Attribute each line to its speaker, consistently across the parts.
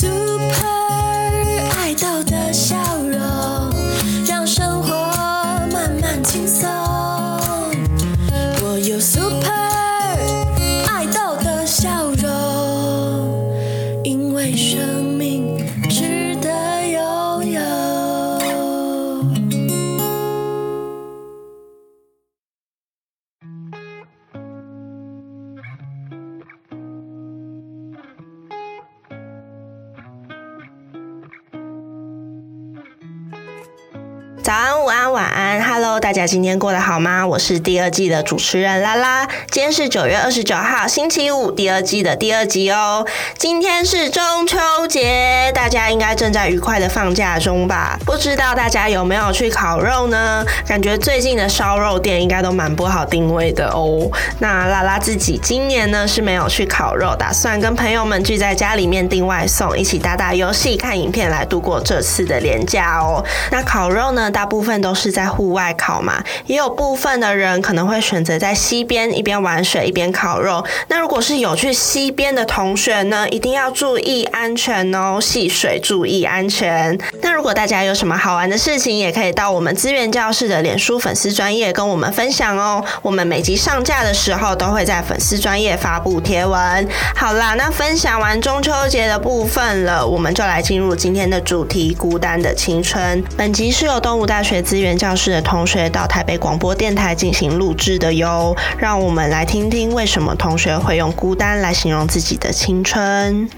Speaker 1: Super
Speaker 2: 今天过得好吗？我是第二季的主持人拉拉，今天是九月二十九号，星期五，第二季的第二集哦。今天是中秋节，大家应该正在愉快的放假中吧？不知道大家有没有去烤肉呢？感觉最近的烧肉店应该都蛮不好定位的哦。那拉拉自己今年呢是没有去烤肉，打算跟朋友们聚在家里面订外送，一起打打游戏、看影片来度过这次的连假哦。那烤肉呢，大部分都是在户外烤嘛，也有部分的人可能会选择在溪边一边玩水一边烤肉。那如果是有去溪边的同学呢，一定要注意安全哦，戏水注意安全。那如果大家有什么好玩的事情，也可以到我们资源教室的脸书粉丝专业跟我们分享哦。我们每集上架的时候都会在粉丝专业发布贴文。好啦，那分享完中秋节的部分了，我们就来进入今天的主题——孤单的青春。本集是由东吴大学资源教室的同学到台北广播电台进行录制的哟。让我们来听听为什么同学会用孤单来形容自己的青春。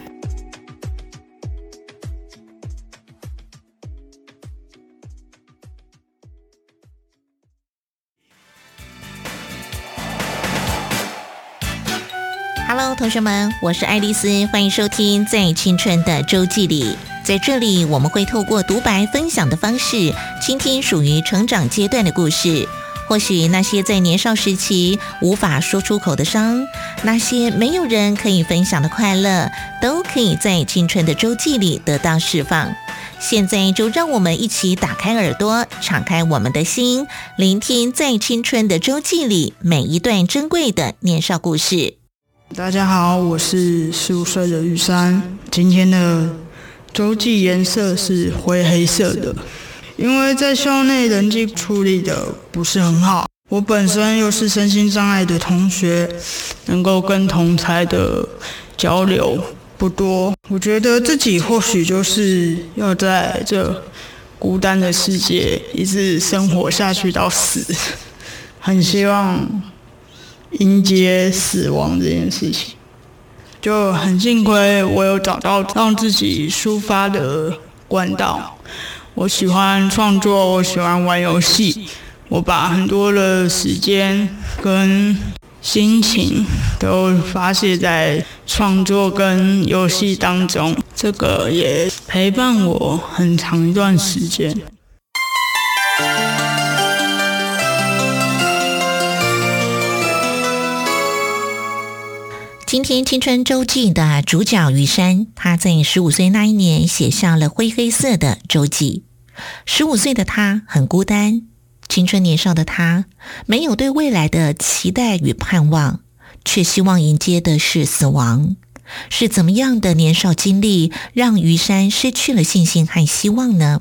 Speaker 3: Hello，同学们，我是爱丽丝，欢迎收听《在青春的周记里》。在这里，我们会透过独白分享的方式，倾听属于成长阶段的故事。或许那些在年少时期无法说出口的伤，那些没有人可以分享的快乐，都可以在青春的周记里得到释放。现在就让我们一起打开耳朵，敞开我们的心，聆听在青春的周记里每一段珍贵的年少故事。
Speaker 4: 大家好，我是十五岁的玉山。今天的周记颜色是灰黑色的，因为在校内人际处理的不是很好。我本身又是身心障碍的同学，能够跟同才的交流不多。我觉得自己或许就是要在这孤单的世界一直生活下去到死，很希望迎接死亡这件事情，就很幸亏我有找到让自己抒发的管道。我喜欢创作，我喜欢玩游戏，我把很多的时间跟心情都发泄在创作跟游戏当中，这个也陪伴我很长一段时间。
Speaker 3: 今天青春周记的主角于山，他在十五岁那一年写下了灰黑色的周记。十五岁的他很孤单，青春年少的他没有对未来的期待与盼望，却希望迎接的是死亡。是怎么样的年少经历让于山失去了信心和希望呢？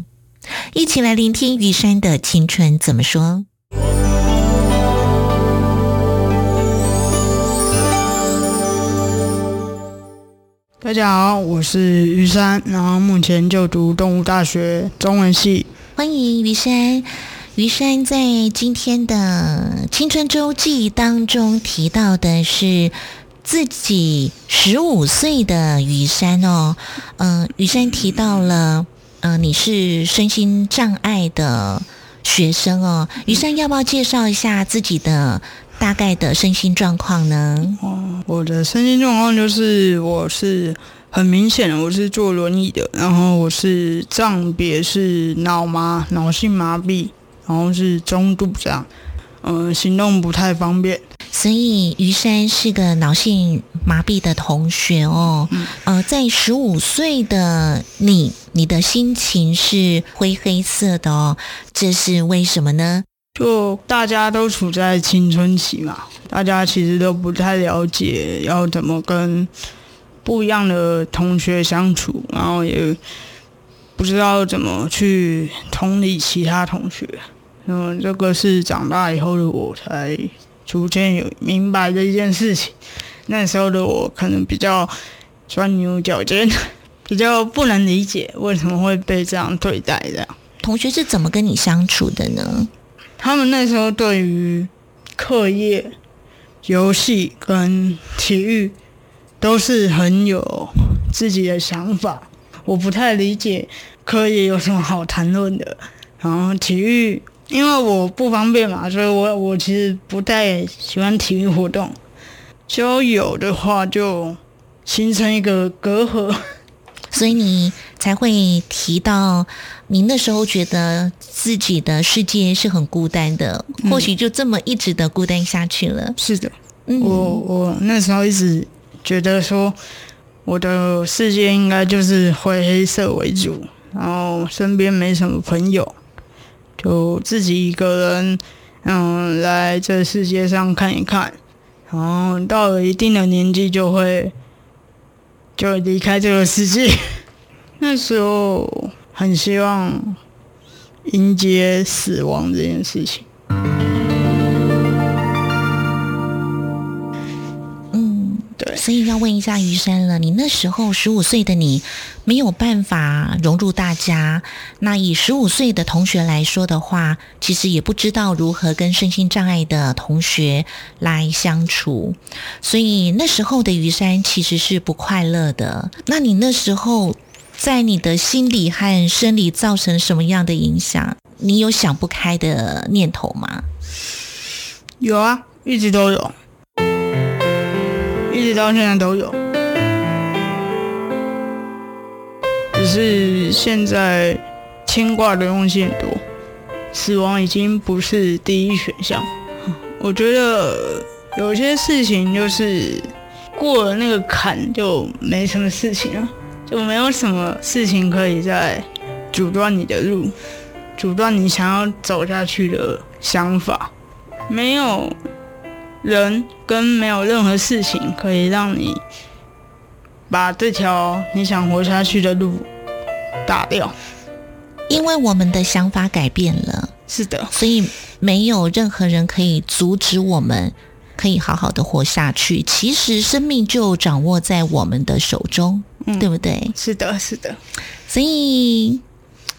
Speaker 3: 一起来聆听于山的青春怎么说。
Speaker 4: 大家好，我是于山，然后目前就读动物大学中文系。
Speaker 3: 欢迎于山。于山在今天的青春周记当中提到的是自己十五岁的于山哦，嗯、于山提到了，嗯、你是身心障碍的学生哦。于山要不要介绍一下自己的大概的身心状况呢？
Speaker 4: 哦我的身心状况就是，我是很明显的，我是坐轮椅的，然后我是障别是脑麻，脑性麻痹，然后是中度这样，嗯、行动不太方便。
Speaker 3: 所以于山是个脑性麻痹的同学哦。呃，在十五岁的你，你的心情是灰黑色的哦，这是为什么呢？
Speaker 4: 就大家都处在青春期嘛，大家其实都不太了解要怎么跟不一样的同学相处，然后也不知道怎么去同理其他同学。嗯，这个是长大以后的我才逐渐有明白的一件事情。那时候的我可能比较钻牛角尖，比较不能理解为什么会被这样对待。这样，
Speaker 3: 同学是怎么跟你相处的呢？
Speaker 4: 他们那时候对于课业、游戏跟体育都是很有自己的想法。我不太理解课业有什么好谈论的，然后体育。因为我不方便嘛，所以我我其实不太喜欢体育活动。交友的话，就形成一个隔阂。
Speaker 3: 所以你才会提到，你那时候觉得自己的世界是很孤单的，或许就这么一直的孤单下去了。
Speaker 4: 是的，我我那时候一直觉得说，我的世界应该就是灰黑色为主，然后身边没什么朋友。就自己一个人，嗯，来这世界上看一看，然后到了一定的年纪就会就离开这个世界。那时候很希望迎接死亡这件事情。
Speaker 3: 嗯，对所以要问一下于山了，你那时候十五岁的你没有办法融入大家，那以十五岁的同学来说的话，其实也不知道如何跟身心障碍的同学来相处，所以那时候的于山其实是不快乐的。那你那时候在你的心理和生理造成什么样的影响？你有想不开的念头吗？
Speaker 4: 有啊，一直都有。一直到现在都有，只是现在牵挂的东西很多，死亡已经不是第一选项。我觉得有些事情就是过了那个坎就没什么事情了，就没有什么事情可以再阻断你的路，阻断你想要走下去的想法，没有。人跟没有任何事情可以让你把这条你想活下去的路打掉，
Speaker 3: 因为我们的想法改变了，
Speaker 4: 是的，
Speaker 3: 所以没有任何人可以阻止我们可以好好的活下去。其实生命就掌握在我们的手中，对不对？
Speaker 4: 是的，是的，
Speaker 3: 所以。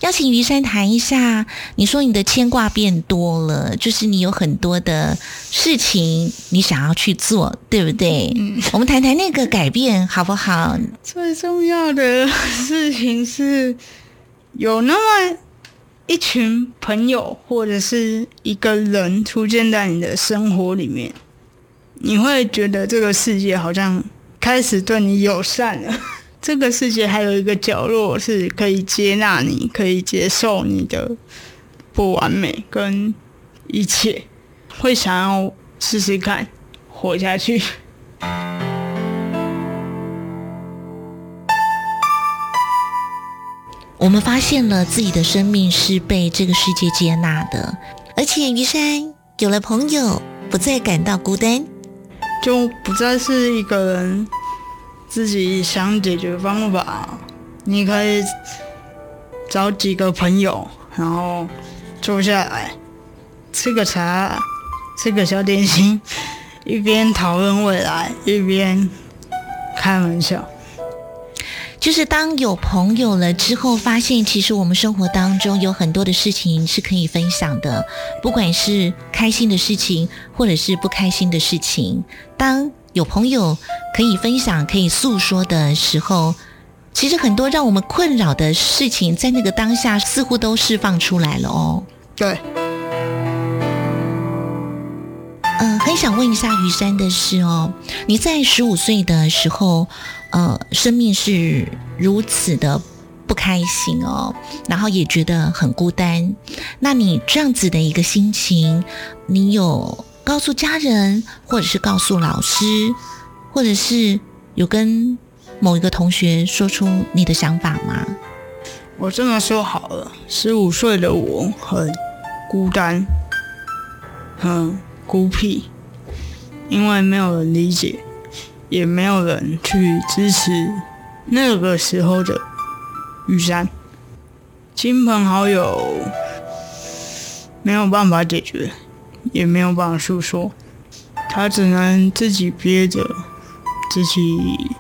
Speaker 3: 邀请于山谈一下，你说你的牵挂变多了，就是你有很多的事情你想要去做，对不对？嗯，我们谈谈那个改变好不好？
Speaker 4: 最重要的事情是有那么一群朋友或者是一个人出现在你的生活里面，你会觉得这个世界好像开始对你友善了。这个世界还有一个角落是可以接纳你，可以接受你的不完美跟一切，会想要试试看活下去。
Speaker 3: 我们发现了自己的生命是被这个世界接纳的，而且于山有了朋友，不再感到孤单，
Speaker 4: 就不再是一个人。自己想解决方法，你可以找几个朋友，然后坐下来吃个茶，吃个小点心，一边讨论未来，一边开玩笑。
Speaker 3: 就是当有朋友了之后，发现其实我们生活当中有很多的事情是可以分享的，不管是开心的事情，或者是不开心的事情。当有朋友可以分享、可以诉说的时候，其实很多让我们困扰的事情，在那个当下似乎都释放出来了哦。
Speaker 4: 对。
Speaker 3: 嗯，很想问一下于山的是哦，你在十五岁的时候，呃，生命是如此的不开心哦，然后也觉得很孤单。那你这样子的一个心情，你有？告诉家人，或者是告诉老师，或者是有跟某一个同学说出你的想法吗？
Speaker 4: 我这么说好了，十五岁的我很孤单，很孤僻，因为没有人理解，也没有人去支持那个时候的玉山，亲朋好友没有办法解决，也没有办法诉说，他只能自己憋着，自己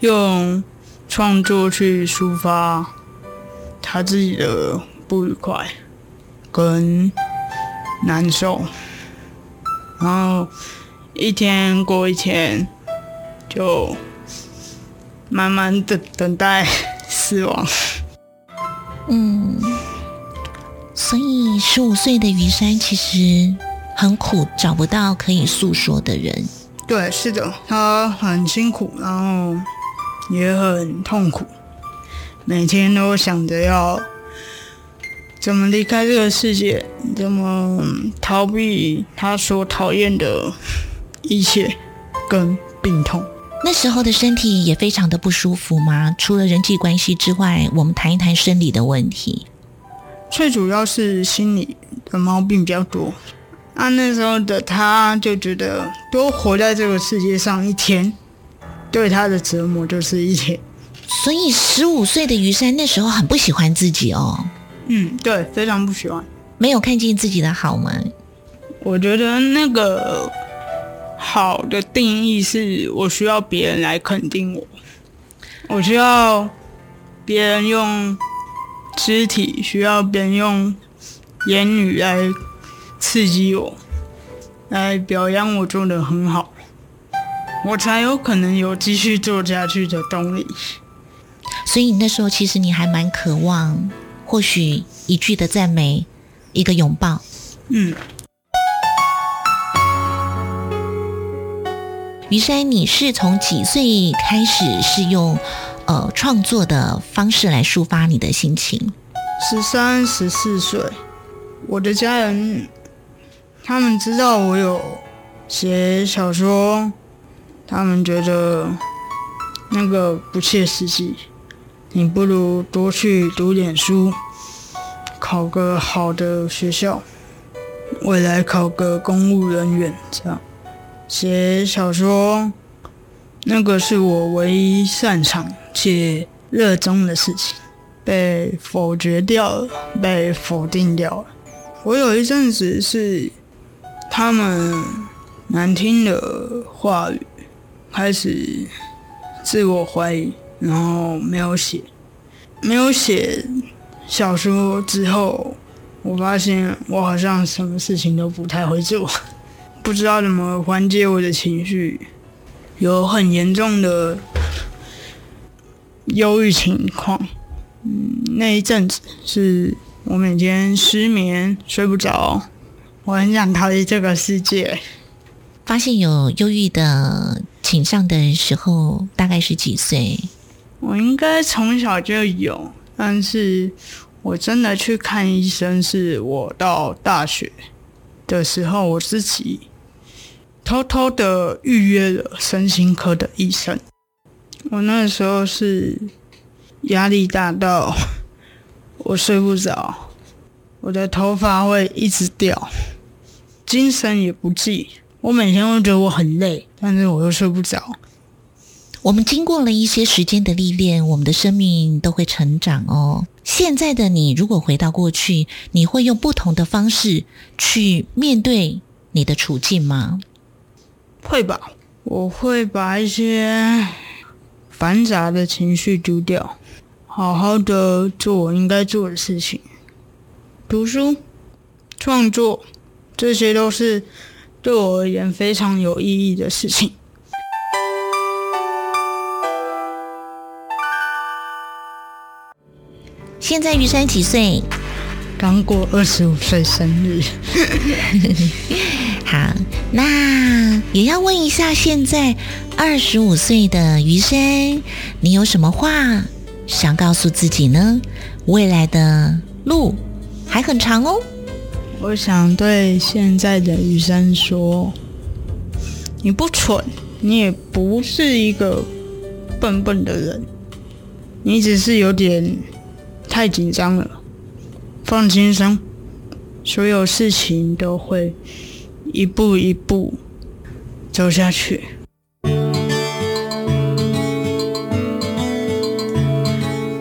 Speaker 4: 用创作去抒发他自己的不愉快跟难受，然后一天过一天，就慢慢的等待死亡。
Speaker 3: 嗯，所以十五岁的于山其实很苦，找不到可以诉说的人。
Speaker 4: 对，是的，他很辛苦，然后也很痛苦，每天都想着要怎么离开这个世界，怎么逃避他所讨厌的一切跟病痛。
Speaker 3: 那时候的身体也非常的不舒服吗？除了人际关系之外，我们谈一谈生理的问题。
Speaker 4: 最主要是心理的毛病比较多。啊，那时候的他就觉得多活在这个世界上一天，对他的折磨就是一天。
Speaker 3: 所以十五岁的于山那时候很不喜欢自己哦，
Speaker 4: 嗯，对，非常不喜欢。
Speaker 3: 没有看见自己的好吗？
Speaker 4: 我觉得那个好的定义是我需要别人来肯定我，我需要别人用肢体，需要别人用言语来刺激我，来表扬我做的很好，我才有可能有继续做下去的动力。
Speaker 3: 所以你那时候其实你还蛮渴望，或许一句的赞美，一个拥抱。
Speaker 4: 嗯，
Speaker 3: 于山，你是从几岁开始是用呃创作的方式来抒发你的心情？
Speaker 4: 十三、十四岁，我的家人他们知道我有写小说，他们觉得那个不切实际，你不如多去读点书，考个好的学校，未来考个公务人员这样。写小说，那个是我唯一擅长且热衷的事情，被否决掉了，被否定掉了。我有一阵子是他们难听的话语，开始自我怀疑，然后没有写，没有写小说之后，我发现我好像什么事情都不太会做。不知道怎么缓解我的情绪，有很严重的忧郁情况。嗯，那一阵子是我每天失眠、睡不着，我很想逃离这个世界。
Speaker 3: 发现有忧郁的倾向的时候，大概是几岁？
Speaker 4: 我应该从小就有，但是我真的去看医生，是我到大学的时候，我自己。偷偷的预约了身心科的医生。我那时候是压力大到我睡不着，我的头发会一直掉，精神也不济。我每天都觉得我很累，但是我又睡不着。
Speaker 3: 我们经过了一些时间的历练，我们的生命都会成长哦。现在的你，如果回到过去，你会用不同的方式去面对你的处境吗？
Speaker 4: 会吧，我会把一些繁杂的情绪丢掉，好好的做我应该做的事情，读书、创作，这些都是对我而言非常有意义的事情。
Speaker 3: 现在于山几岁？
Speaker 4: 刚过二十五岁生日。
Speaker 3: 好，那也要问一下，现在二十五岁的余生，你有什么话想告诉自己呢？未来的路还很长哦。
Speaker 4: 我想对现在的女生说：“你不蠢，你也不是一个笨笨的人，你只是有点太紧张了。放轻松，所有事情都会一步一步走下去。”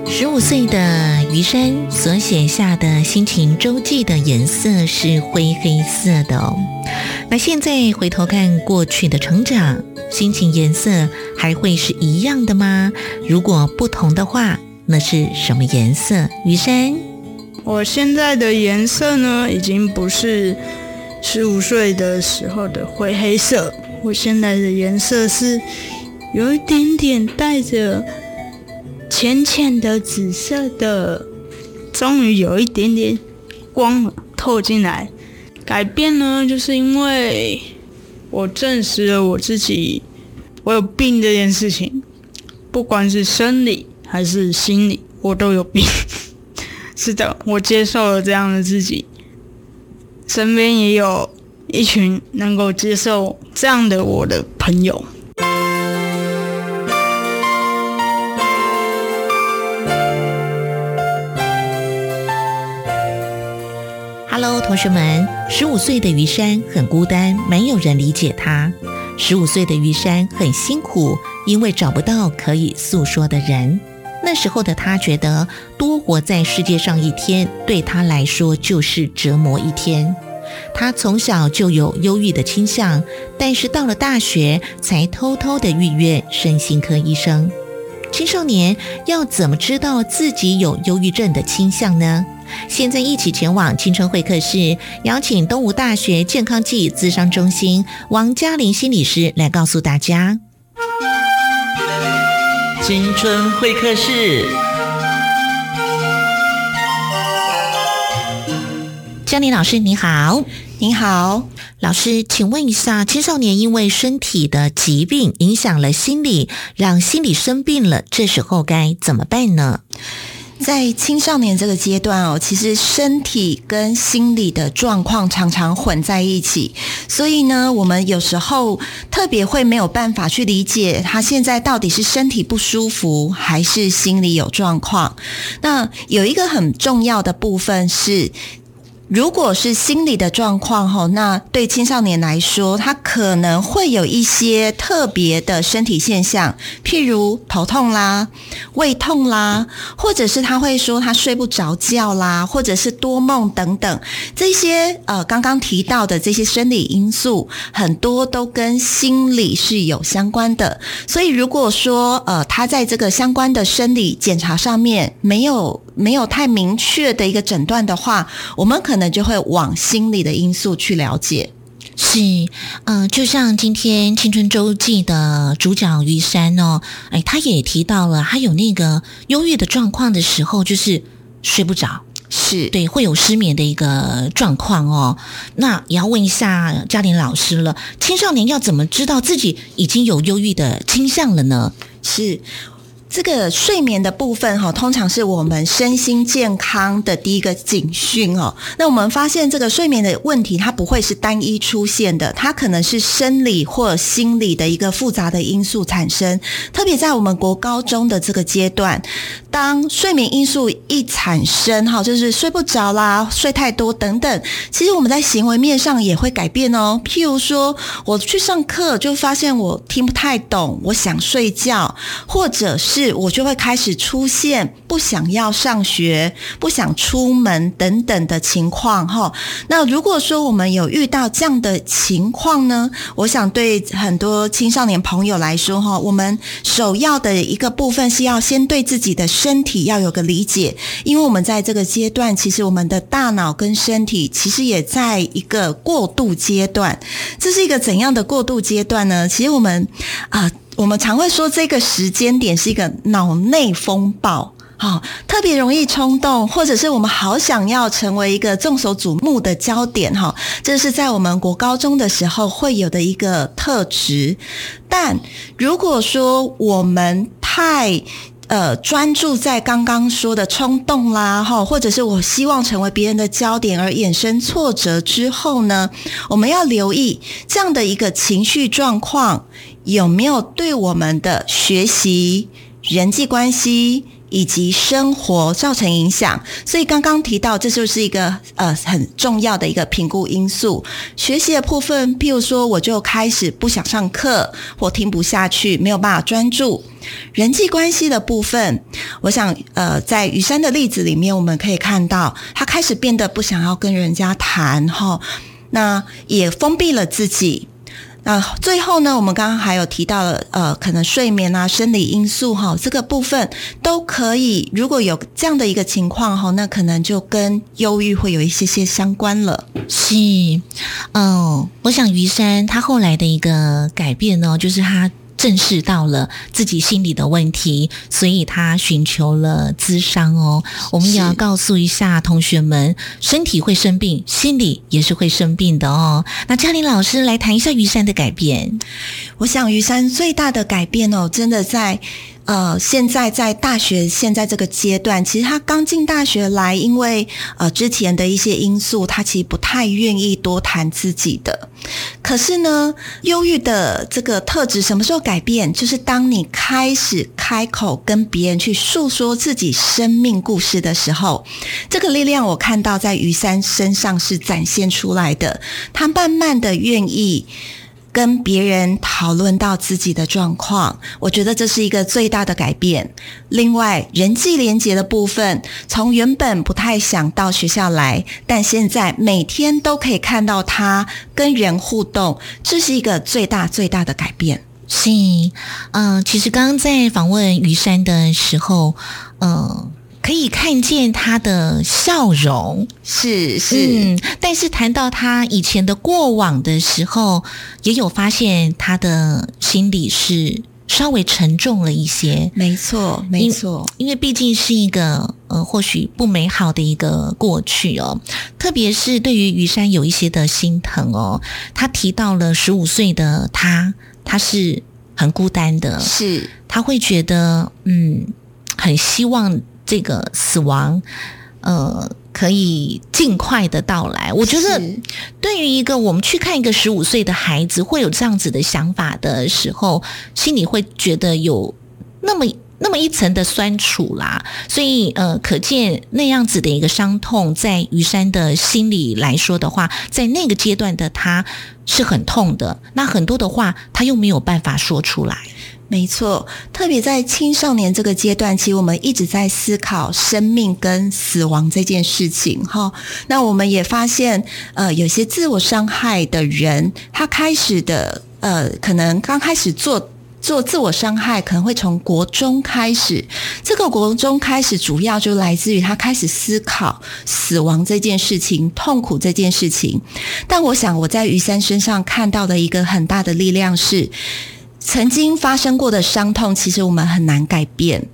Speaker 3: 十五岁的。余生所写下的心情周记的颜色是灰黑色的哦。那现在回头看过去的成长，心情颜色还会是一样的吗？如果不同的话，那是什么颜色？余生，
Speaker 4: 我现在的颜色呢，已经不是十五岁的时候的灰黑色，我现在的颜色是有一点点带着浅浅的紫色的，终于有一点点光透进来。改变呢，就是因为我证实了我自己我有病这件事情，不管是生理还是心理，我都有病。是的，我接受了这样的自己，身边也有一群能够接受这样的我的朋友。
Speaker 3: Hello，同学们，十五岁的于山很孤单，没有人理解他。十五岁的于山很辛苦，因为找不到可以诉说的人。那时候的他觉得多活在世界上一天，对他来说就是折磨一天。他从小就有忧郁的倾向，但是到了大学才偷偷的预约身心科医生。青少年要怎么知道自己有忧郁症的倾向呢？现在一起前往青春会客室，邀请东吴大学健康暨咨商中心王嘉玲心理师来告诉大家。
Speaker 5: 青春会客室，
Speaker 3: 嘉玲老师你好，
Speaker 2: 你好，
Speaker 3: 老师，请问一下，青少年因为身体的疾病影响了心理，让心理生病了，这时候该怎么办呢？
Speaker 6: 在青少年这个阶段哦，其实身体跟心理的状况常常混在一起，所以呢，我们有时候特别会没有办法去理解他现在到底是身体不舒服还是心理有状况。那有一个很重要的部分是。如果是心理的状况哈，那对青少年来说，他可能会有一些特别的身体现象，譬如头痛啦、胃痛啦，或者是他会说他睡不着觉啦，或者是多梦等等。这些呃刚刚提到的这些生理因素，很多都跟心理是有相关的。所以如果说呃他在这个相关的生理检查上面没有没有太明确的一个诊断的话，我们可能就会往心理的因素去了解。
Speaker 3: 是，呃，就像今天《青春周记》的主角于山哦，哎，他也提到了，他有那个忧郁的状况的时候，就是睡不着，
Speaker 6: 是
Speaker 3: 对，会有失眠的一个状况哦。那也要问一下嘉玲老师了，青少年要怎么知道自己已经有忧郁的倾向了呢？
Speaker 6: 是。这个睡眠的部分哈，通常是我们身心健康的第一个警讯哦。那我们发现这个睡眠的问题，它不会是单一出现的，它可能是生理或心理的一个复杂的因素产生。特别在我们国高中的这个阶段，当睡眠因素一产生哈，就是睡不着啦、睡太多等等，其实我们在行为面上也会改变哦。譬如说，我去上课就发现我听不太懂，我想睡觉，或者是。我就会开始出现不想要上学、不想出门等等的情况哈。那如果说我们有遇到这样的情况呢，我想对很多青少年朋友来说哈，我们首要的一个部分是要先对自己的身体要有个理解，因为我们在这个阶段，其实我们的大脑跟身体其实也在一个过渡阶段。这是一个怎样的过渡阶段呢？其实我们啊。我们常会说，这个时间点是一个脑内风暴，好，特别容易冲动，或者是我们好想要成为一个众所瞩目的焦点，哈，这是在我们国高中的时候会有的一个特质。但如果说我们太呃专注在刚刚说的冲动啦，哈，或者是我希望成为别人的焦点而衍生挫折之后呢，我们要留意这样的一个情绪状况。有没有对我们的学习、人际关系、以及生活造成影响。所以刚刚提到，这就是一个呃很重要的一个评估因素。学习的部分，譬如说，我就开始不想上课，或听不下去，没有办法专注。人际关系的部分，我想，呃，在雨山的例子里面，我们可以看到，他开始变得不想要跟人家谈，哈，那也封闭了自己。那最后呢，我们刚刚还有提到了，呃，可能睡眠啊、生理因素哈，这个部分都可以。如果有这样的一个情况哈，那可能就跟忧郁会有一些些相关了。
Speaker 3: 是，嗯，我想于山他后来的一个改变呢，就是他。正视到了自己心理的问题，所以他寻求了咨商哦。我们也要告诉一下同学们，身体会生病，心理也是会生病的哦。那嘉玲老师来谈一下于山的改变。
Speaker 6: 我想于山最大的改变哦，真的在。呃，现在在大学现在这个阶段，其实他刚进大学来，因为呃之前的一些因素，他其实不太愿意多谈自己的。可是呢，忧郁的这个特质什么时候改变？就是当你开始开口跟别人去诉说自己生命故事的时候，这个力量我看到在于山身上是展现出来的。他慢慢的愿意。跟别人讨论到自己的状况，我觉得这是一个最大的改变。另外，人际连结的部分，从原本不太想到学校来，但现在每天都可以看到他跟人互动，这是一个最大最大的改变。
Speaker 3: 是，嗯，其实刚刚在访问于山的时候，嗯。可以看见他的笑容，
Speaker 6: 是是，
Speaker 3: 但是谈到他以前的过往的时候，也有发现他的心里是稍微沉重了一些。
Speaker 6: 没错，没错，
Speaker 3: 因为毕竟是一个呃，或许不美好的一个过去哦。特别是对于于山有一些的心疼哦，他提到了十五岁的他，他是很孤单的，
Speaker 6: 是
Speaker 3: 他会觉得嗯，很希望。这个死亡，呃，可以尽快的到来。我觉得，对于一个我们去看一个十五岁的孩子，会有这样子的想法的时候，心里会觉得有那么那么一层的酸楚啦。所以，呃，可见那样子的一个伤痛，在于山的心里来说的话，在那个阶段的他是很痛的。那很多的话，他又没有办法说出来。
Speaker 6: 没错，特别在青少年这个阶段，其实我们一直在思考生命跟死亡这件事情。哈，那我们也发现，呃，有些自我伤害的人，他开始的，呃，可能刚开始做做自我伤害，可能会从国中开始。这个国中开始，主要就来自于他开始思考死亡这件事情、痛苦这件事情。但我想，我在于山身上看到的一个很大的力量是。曾经发生过的伤痛，其实我们很难改变，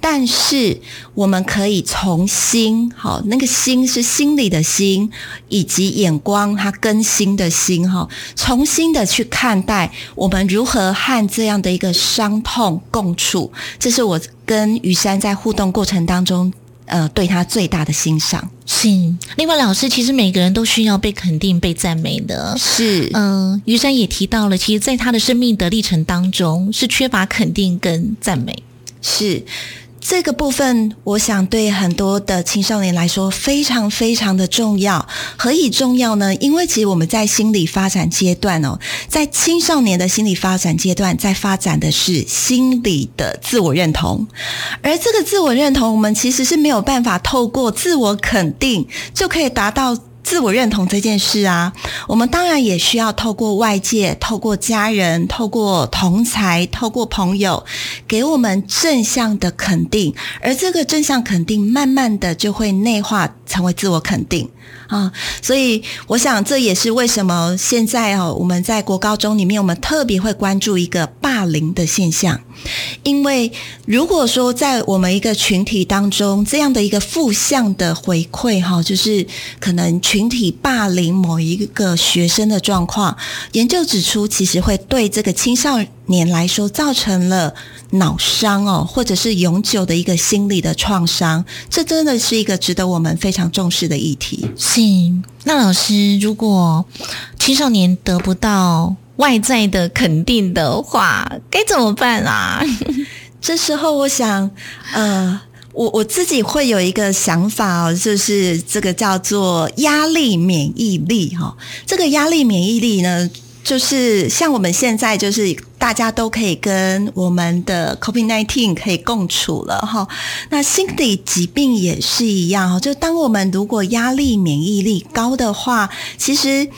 Speaker 6: 但是我们可以重新，好，那个心是心里的心，以及眼光它更新的心，哈，重新的去看待我们如何和这样的一个伤痛共处。这是我跟于山在互动过程当中。呃，对他最大的欣赏
Speaker 3: 是。另外，老师其实每个人都需要被肯定、被赞美的。
Speaker 6: 是，
Speaker 3: 嗯，于山也提到了，其实在他的生命的历程当中，是缺乏肯定跟赞美。
Speaker 6: 是。这个部分，我想对很多的青少年来说非常非常的重要。何以重要呢？因为其实我们在心理发展阶段哦，在青少年的心理发展阶段，在发展的是心理的自我认同，而这个自我认同，我们其实是没有办法透过自我肯定就可以达到。自我认同这件事啊，我们当然也需要透过外界、透过家人、透过同才、透过朋友，给我们正向的肯定，而这个正向肯定，慢慢的就会内化成为自我肯定。啊，所以我想这也是为什么现在哦，我们在国高中里面，我们特别会关注一个霸凌的现象。因为如果说在我们一个群体当中，这样的一个负向的回馈哈，就是可能群体霸凌某一个学生的状况，研究指出，其实会对这个青少年年来说造成了。脑伤哦，或者是永久的一个心理的创伤，这真的是一个值得我们非常重视的议题。
Speaker 3: 是，那老师，如果青少年得不到外在的肯定的话，该怎么办啊？
Speaker 6: 这时候，我想，呃，我我自己会有一个想法哦，就是这个叫做压力免疫力哈、这个压力免疫力呢，就是像我们现在就是大家都可以跟我们的 COVID-19 可以共处了哈。那心理疾病也是一样哈，就当我们如果压力免疫力高的话，其实。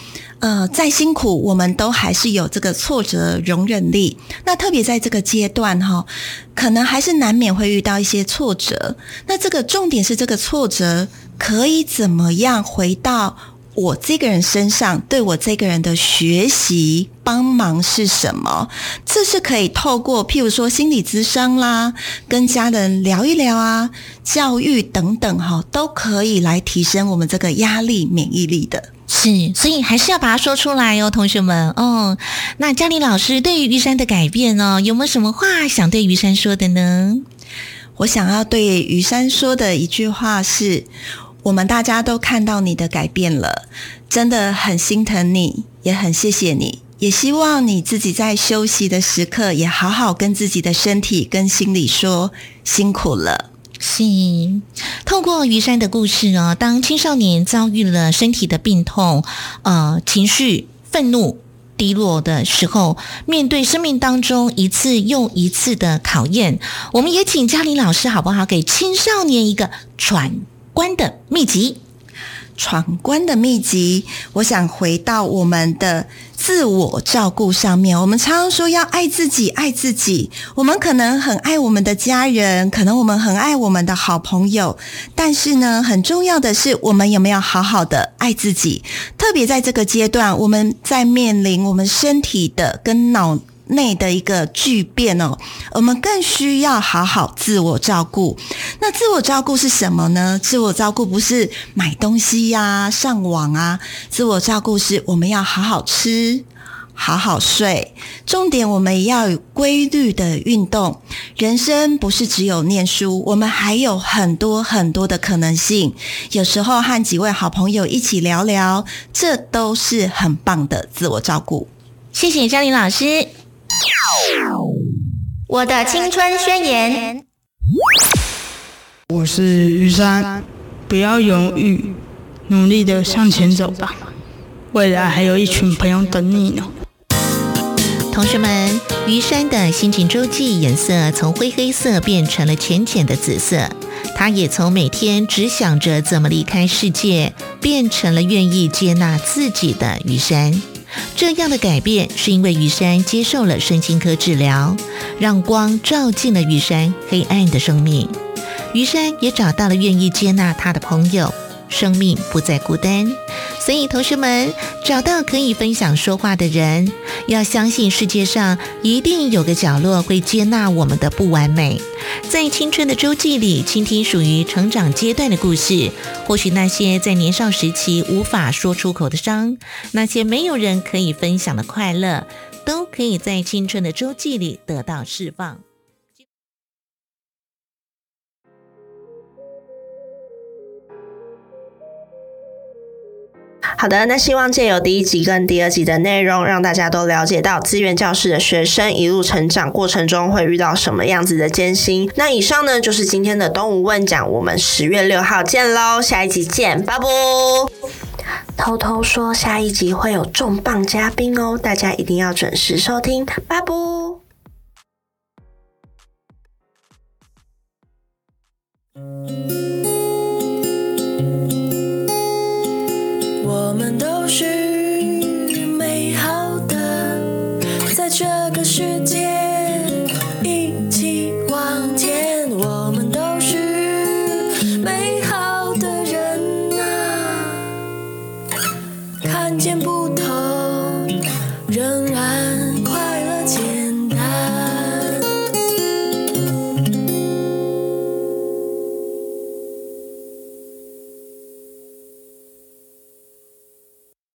Speaker 6: 呃，再辛苦，我们都还是有这个挫折容忍力。那特别在这个阶段哈，可能还是难免会遇到一些挫折。那这个重点是，这个挫折可以怎么样回到我这个人身上，对我这个人的学习帮忙是什么？这是可以透过譬如说心理咨商啦，跟家人聊一聊啊，教育等等哈，都可以来提升我们这个压力免疫力的。
Speaker 3: 是，所以还是要把它说出来哦，同学们哦。那嘉玲老师对于玉山的改变呢、有没有什么话想对于山说的呢？
Speaker 6: 我想要对于山说的一句话是：我们大家都看到你的改变了，真的很心疼你，也很谢谢你，也希望你自己在休息的时刻，也好好跟自己的身体跟心理说辛苦了。
Speaker 3: 是透过于山的故事哦，当青少年遭遇了身体的病痛、呃情绪愤怒、低落的时候，面对生命当中一次又一次的考验，我们也请嘉玲老师好不好，给青少年一个闯关的秘籍。
Speaker 6: 闯关的秘籍，我想回到我们的自我照顾上面。我们常常说要爱自己，爱自己。我们可能很爱我们的家人，可能我们很爱我们的好朋友，但是呢，很重要的是，我们有没有好好的爱自己？特别在这个阶段，我们在面临我们身体的跟脑。内的一个巨变哦，我们更需要好好自我照顾。那自我照顾是什么呢？自我照顾不是买东西呀、上网啊，自我照顾是我们要好好吃。好好睡，重点我们也要有规律的运动。人生不是只有念书，我们还有很多很多的可能性。有时候和几位好朋友一起聊聊，这都是很棒的自我照顾。
Speaker 3: 谢谢嘉玲老师。
Speaker 1: 我的青春宣言。
Speaker 4: 我是于山，不要犹豫，努力的向前走吧，未来还有一群朋友等你呢。
Speaker 3: 同学们，于山的心情周记颜色从灰黑色变成了浅浅的紫色。他也从每天只想着怎么离开世界，变成了愿意接纳自己的于山。这样的改变是因为于山接受了身心科治疗，让光照进了于山黑暗的生命。于山也找到了愿意接纳他的朋友，生命不再孤单。所以，同学们找到可以分享说话的人，要相信世界上一定有个角落会接纳我们的不完美。在青春的周记里，倾听属于成长阶段的故事。或许那些在年少时期无法说出口的伤，那些没有人可以分享的快乐，都可以在青春的周记里得到释放。
Speaker 2: 好的，那希望借由第一集跟第二集的内容，让大家都了解到资源教室的学生一路成长过程中会遇到什么样子的艰辛。那以上呢就是今天的东吴问讲，我们十月六号见喽，下一集见，拜拜。偷偷说，下一集会有重磅嘉宾哦，大家一定要准时收听，拜拜。
Speaker 1: 我们都是